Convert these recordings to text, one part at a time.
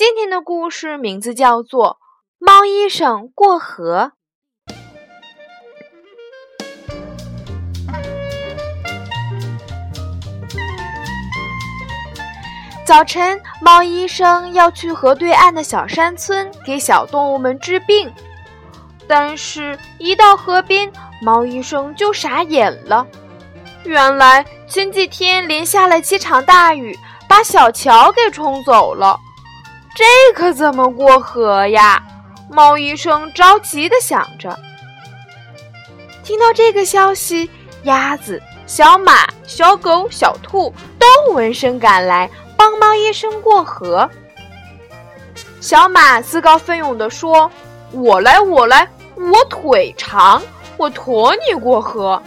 今天的故事名字叫做《猫医生过河》。早晨，猫医生要去河对岸的小山村给小动物们治病，但是，一到河边，猫医生就傻眼了。原来，前几天连下了几场大雨，把小桥给冲走了。这可怎么过河呀？猫医生着急地想着。听到这个消息，鸭子、小马、小狗、小兔都闻声赶来帮猫医生过河。小马自告奋勇地说：“我来，我来，我腿长，我驮你过河。”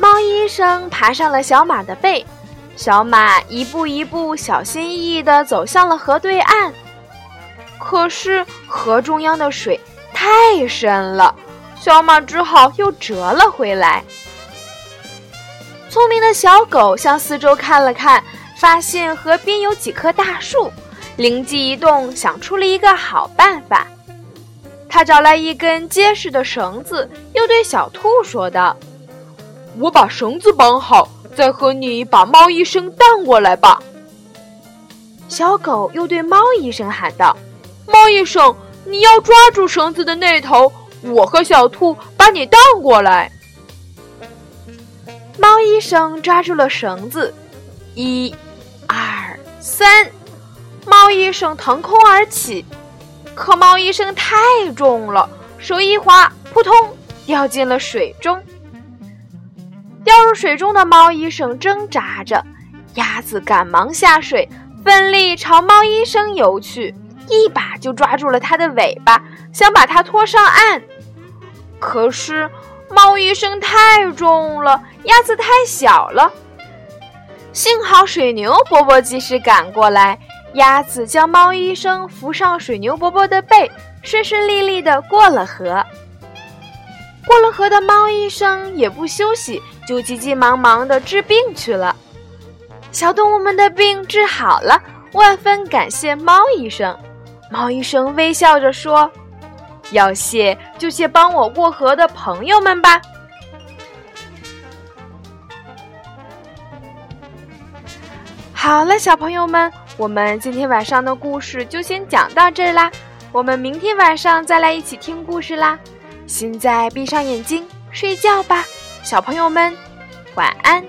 猫医生爬上了小马的背。小马一步一步小心翼翼地走向了河对岸，可是河中央的水太深了，小马只好又折了回来。聪明的小狗向四周看了看，发现河边有几棵大树，灵机一动，想出了一个好办法。他找来一根结实的绳子，又对小兔说道：“我把绳子绑好。”再和你把猫医生带过来吧。小狗又对猫医生喊道：“猫医生，你要抓住绳子的那头，我和小兔把你荡过来。”猫医生抓住了绳子，一、二、三，猫医生腾空而起，可猫医生太重了，手一滑，扑通掉进了水中。水中的猫医生挣扎着，鸭子赶忙下水，奋力朝猫医生游去，一把就抓住了它的尾巴，想把它拖上岸。可是猫医生太重了，鸭子太小了。幸好水牛伯伯及时赶过来，鸭子将猫医生扶上水牛伯伯的背，顺顺利利地过了河。过了河的猫医生也不休息。就急急忙忙地治病去了，小动物们的病治好了，万分感谢猫医生。猫医生微笑着说：“要谢就谢帮我过河的朋友们吧。”好了，小朋友们，我们今天晚上的故事就先讲到这儿啦。我们明天晚上再来一起听故事啦。现在闭上眼睛睡觉吧。小朋友们，晚安。